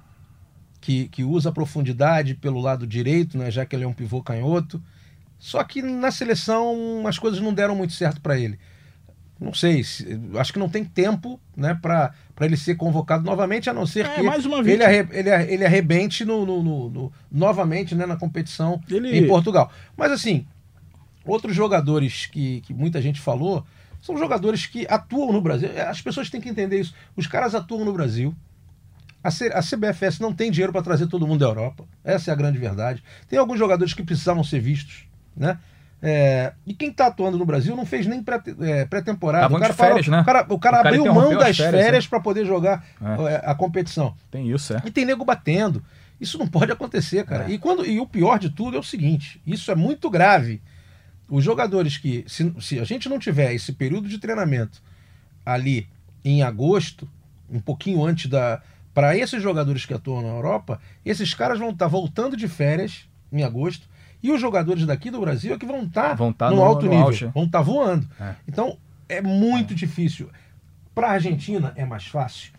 que, que usa a profundidade pelo lado direito, né? já que ele é um pivô canhoto. Só que na seleção as coisas não deram muito certo para ele. Não sei, acho que não tem tempo né, para ele ser convocado novamente, a não ser é, que ele, arre, ele, ele arrebente no, no, no, no, novamente né, na competição ele... em Portugal. Mas assim, Outros jogadores que, que muita gente falou são jogadores que atuam no Brasil. As pessoas têm que entender isso. Os caras atuam no Brasil. A, C, a CBFS não tem dinheiro para trazer todo mundo da Europa. Essa é a grande verdade. Tem alguns jogadores que precisavam ser vistos, né? É, e quem está atuando no Brasil não fez nem é, pré-temporada. Pré o cara, férias, né? o cara, o cara o abriu cara mão das férias, férias né? para poder jogar é. a competição. Tem isso, é. E tem nego batendo. Isso não pode acontecer, cara. É. E, quando, e o pior de tudo é o seguinte: isso é muito grave os jogadores que, se, se a gente não tiver esse período de treinamento ali em agosto, um pouquinho antes da. Para esses jogadores que atuam na Europa, esses caras vão estar tá voltando de férias em agosto. E os jogadores daqui do Brasil é que vão estar tá tá no, no, alto no nível, vão estar tá voando. É. Então é muito difícil. Para a Argentina é mais fácil.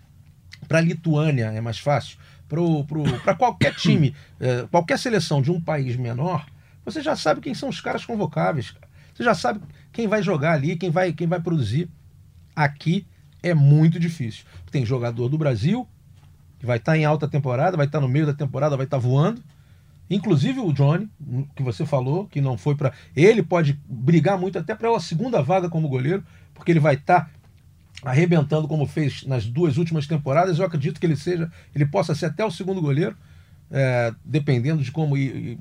Para a Lituânia é mais fácil. Para qualquer time, eh, qualquer seleção de um país menor, você já sabe quem são os caras convocáveis. Você já sabe quem vai jogar ali, quem vai, quem vai produzir. Aqui é muito difícil. Tem jogador do Brasil que vai estar em alta temporada, vai estar no meio da temporada, vai estar voando. Inclusive o Johnny, que você falou, que não foi para. Ele pode brigar muito até para a segunda vaga como goleiro, porque ele vai estar arrebentando como fez nas duas últimas temporadas. Eu acredito que ele seja, ele possa ser até o segundo goleiro, é, dependendo de como. E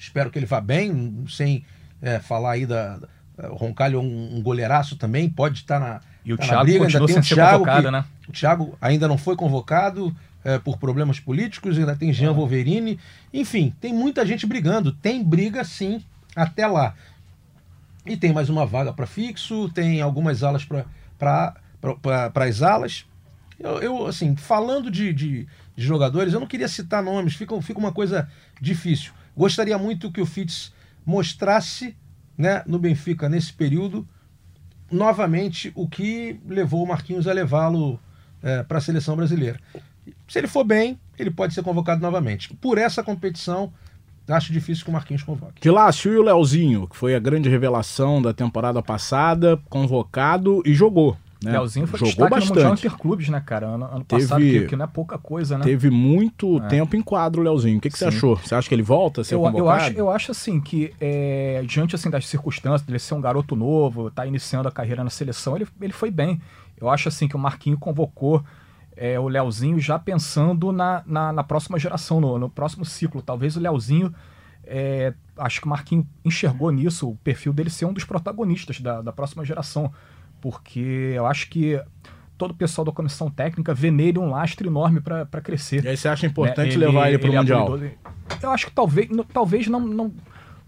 espero que ele vá bem, sem é, falar aí da. da- Roncalho é um, um goleiraço também, pode estar na, E o tá Thiago briga, continua ainda sem ser convocado, que- né? o Thiago ainda não foi convocado é, por problemas políticos, ainda tem Jean Wolverine. Enfim, tem muita gente brigando. Tem briga sim até lá. E tem mais uma vaga para fixo, tem algumas alas para as alas. Eu, eu, assim, falando de, de- de jogadores, eu não queria citar nomes, fica, fica uma coisa difícil. Gostaria muito que o Fitz mostrasse né, no Benfica nesse período novamente o que levou o Marquinhos a levá-lo para a seleção brasileira. Se ele for bem, ele pode ser convocado novamente. Por essa competição, acho difícil que o Marquinhos convoque. De Lácio e o Leozinho, que foi a grande revelação da temporada passada, convocado e jogou. Né? Leozinho foi jogou destaque no bastante. Interclubes, né, cara? Ano, ano Teve- passado, que, que não é pouca coisa, né? Teve muito É. tempo em quadro, Leozinho. O que, que você achou? Você acha que ele volta a ser Eu, convocado? eu, acho, eu acho assim que, é, diante assim, das circunstâncias dele ser um garoto novo, tá iniciando a carreira na seleção, ele, ele foi bem. Eu acho assim que o Marquinho convocou é, o Leozinho já pensando na, na, na próxima geração, no, no próximo ciclo. Talvez o Leozinho, é, acho que o Marquinho enxergou nisso, o perfil dele ser um dos protagonistas da, da próxima geração. Porque eu acho que todo o pessoal da comissão técnica vê nele um lastro enorme para crescer. E aí você acha importante né? levar ele para o é Mundial? Eu acho que talvez, talvez não, não.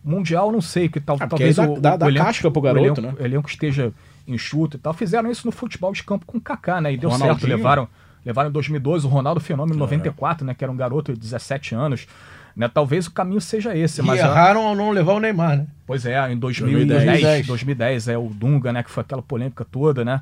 Mundial, não sei, que tal, Ah, talvez aí o, dá- dá- o dá elenco, casca pro o garoto, elenco, né? o elenco esteja enxuto e tal. Fizeram isso no futebol de campo com o Kaká, né? E deu certo. Ronaldinho. Levaram, levaram em 2012 o Ronaldo Fenômeno em É. 94, né? Que era um garoto de 17 anos. Né? Talvez o caminho seja esse. E mas a- erraram ao não levar o Neymar, né? Pois é, em 2010, 2010. 2010, é o Dunga, né? Que foi aquela polêmica toda, né?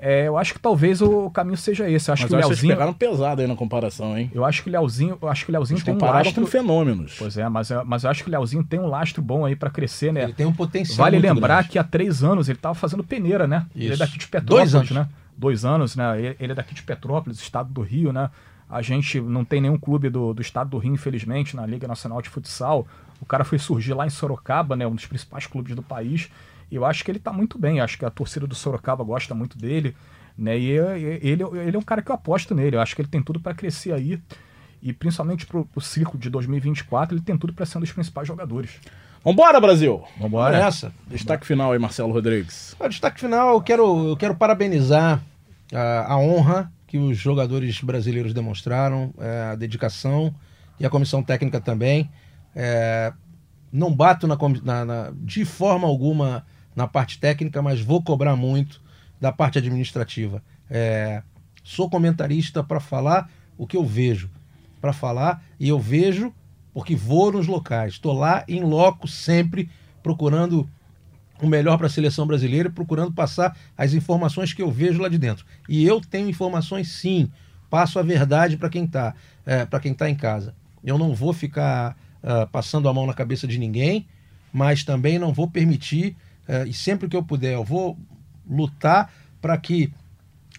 É, eu acho que talvez o caminho seja esse. Eu acho Mas que o Leozinho. pegaram pesado aí na comparação, hein? Eu acho que o Leozinho, eu acho que o Leozinho Eles tem um lastro. com fenômenos. Pois é, mas, é- mas eu acho que o Leozinho tem um lastro bom aí pra crescer, né? Ele tem um potencial. Vale muito lembrar grande. que há três anos ele tava fazendo peneira, né? Ele é Isso. daqui de Petrópolis, Dois anos. né? Dois anos, né? Ele é daqui de Petrópolis, estado do Rio, né? A gente não tem nenhum clube do, do estado do Rio, infelizmente, na Liga Nacional de Futsal. O cara foi surgir lá em Sorocaba, né? Um dos principais clubes do país. E eu acho que ele tá muito bem. Eu acho que a torcida do Sorocaba gosta muito dele. Né? E eu- ele, ele é um cara que eu aposto nele. Eu acho que ele tem tudo para crescer aí. E principalmente pro, pro ciclo de 2024, ele tem tudo para ser um dos principais jogadores. Vambora, Brasil! Vambora. Essa. Destaque final aí, Marcelo Rodrigues. O destaque final, eu quero, eu quero parabenizar a, a honra que os jogadores brasileiros demonstraram, é, a dedicação e a comissão técnica também. É, não bato na, na- na- de forma alguma na parte técnica, mas vou cobrar muito da parte administrativa. É, sou comentarista para falar o que eu vejo, para falar e eu vejo porque vou nos locais, estou lá em loco sempre procurando o melhor para a seleção brasileira, procurando passar as informações que eu vejo lá de dentro. E eu tenho informações sim, passo a verdade para quem está para quem tá em casa. Eu não vou ficar ah, passando a mão na cabeça de ninguém, mas também não vou permitir, eh, e sempre que eu puder, eu vou lutar para que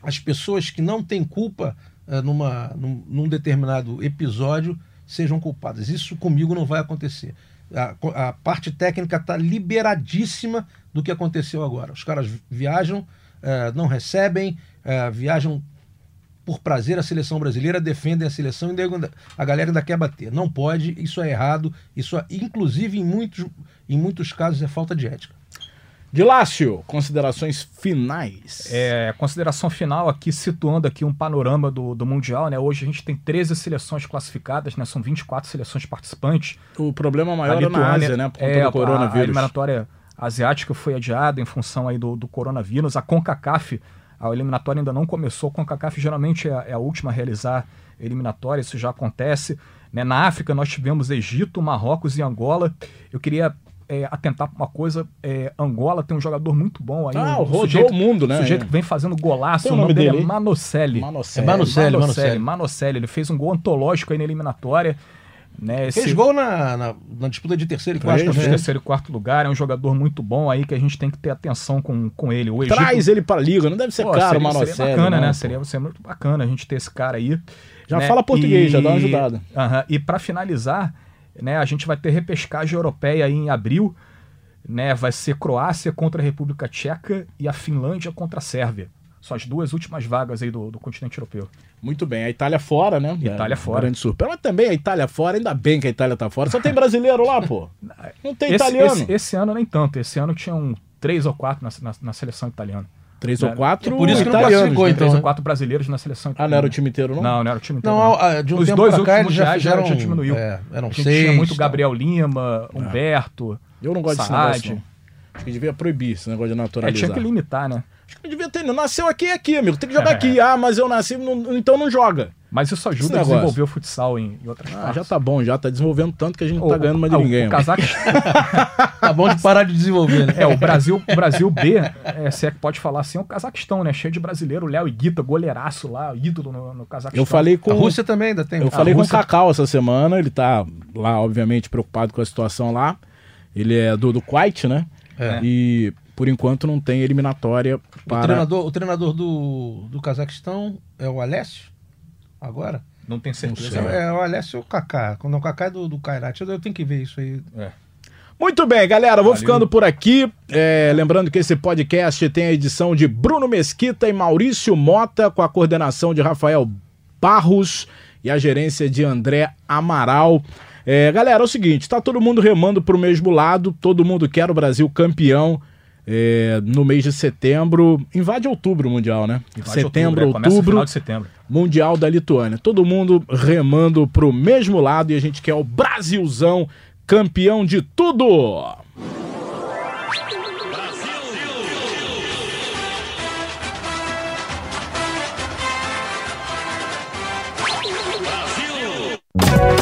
as pessoas que não têm culpa eh, numa, num, num determinado episódio sejam culpadas. Isso comigo não vai acontecer. A, a parte técnica está liberadíssima do que aconteceu agora. Os caras viajam, eh, não recebem, eh, viajam por prazer a seleção brasileira, defendem a seleção e a galera ainda quer bater. Não pode, isso é errado, isso é, inclusive em muitos, em muitos casos é falta de ética. De Lácio, considerações finais. É, consideração final aqui, situando aqui um panorama do, do Mundial, né? Hoje a gente tem 13 seleções classificadas, né? São 24 seleções participantes. O problema A maior é na Ásia, né? Por conta é, do A, a coronavírus. eliminatória, asiática foi adiada em função aí do, do coronavírus. A CONCACAF, a eliminatória ainda não começou. A CONCACAF geralmente é, é a última a realizar eliminatória, isso já acontece. Né? Na África nós tivemos Egito, Marrocos e Angola. Eu queria é, atentar para uma coisa. É, Angola tem um jogador muito bom aí. Ah, um, rodou sujeito, o mundo, né? sujeito que vem fazendo golaço. Tem O o nome nome dele dele é? Manocelli. Manocelli. É Manocelli, Manocelli, Manocelli. Manocelli. Ele fez um gol antológico aí na eliminatória. Né? Esse- Fez gol na, na, na disputa de terceiro e quarto Fez, de também. terceiro e quarto lugar, é um jogador muito bom aí que a gente tem que ter atenção com, com ele. O Egito, Traz ele pra liga, não deve ser Pô, caro, seria, Manocelli. seria bacana, não, né? pô. Seria, seria muito bacana a gente ter esse cara aí. Já né? fala português, já dá uma ajudada. Aham, E para finalizar, né, a gente vai ter repescagem europeia aí em abril, né? Vai ser Croácia contra a República Tcheca e a Finlândia contra a Sérvia. São as duas últimas vagas aí do, do continente europeu. Muito bem, a Itália fora, né? Itália É, fora. Grande surpresa. Mas também a Itália fora, ainda bem que a Itália tá fora. Só tem brasileiro lá, pô. Não tem Esse, italiano. esse, esse ano nem tanto. Esse ano tinham três ou quatro na, na, na seleção italiana. Três É, ou quatro é por isso que não classificou, né? então. três né? ou quatro brasileiros na seleção Ah, não era o time inteiro, não? Não, não era o time inteiro. Não, não. ah, de um Os tempo dois pra cá últimos já fizeram... já diminuiu. É, eram A gente seis. tinha muito. Gabriel Lima, Humberto, Eu não gosto desse Saad. negócio, não. Acho que devia proibir esse negócio de É, naturalizar. tinha que limitar, né? Acho que devia ter. Nasceu aqui é aqui, amigo. Tem que jogar aqui. Ah, mas eu nasci, não- então não joga. Mas isso ajuda a desenvolver o futsal em, em outras Ah, partes. já tá bom, já tá desenvolvendo tanto que a gente não O- tá ganhando mais ah, de o- ninguém. O. Cazaquistão, Tá bom de parar de desenvolver, né? é, o Brasil, o Brasil B, é, se é que pode falar assim, é o Cazaquistão, né? Cheio de brasileiro, Léo e Guita, goleiraço lá, ídolo no, no Cazaquistão. Eu falei com A Rússia também ainda tem. Eu falei A com o Rússia- Cacau essa semana, ele tá lá, obviamente, preocupado com a situação lá. Ele é do, do Kuwait, né? É. E por enquanto não tem eliminatória O para. treinador, o treinador do, do Cazaquistão é o Alessio? Agora? Não tem certeza. É, o Alessio e o Kaká. Quando o Kaká é do, do Kairat, eu, eu tenho que ver isso aí. É. Muito bem, galera, vou Valeu. ficando por aqui. É, lembrando que esse podcast tem a edição de Bruno Mesquita e Maurício Mota, com a coordenação de Rafael Barros e a gerência de André Amaral. É, galera, é o seguinte: tá todo mundo remando pro mesmo lado, todo mundo quer o Brasil campeão. É, no mês de setembro, invade outubro o Mundial, né? Invade setembro, outubro, é, outubro setembro. Mundial da Lituânia. Todo mundo remando pro mesmo lado e a gente quer o Brasilzão campeão de tudo! Brasil! Brasil!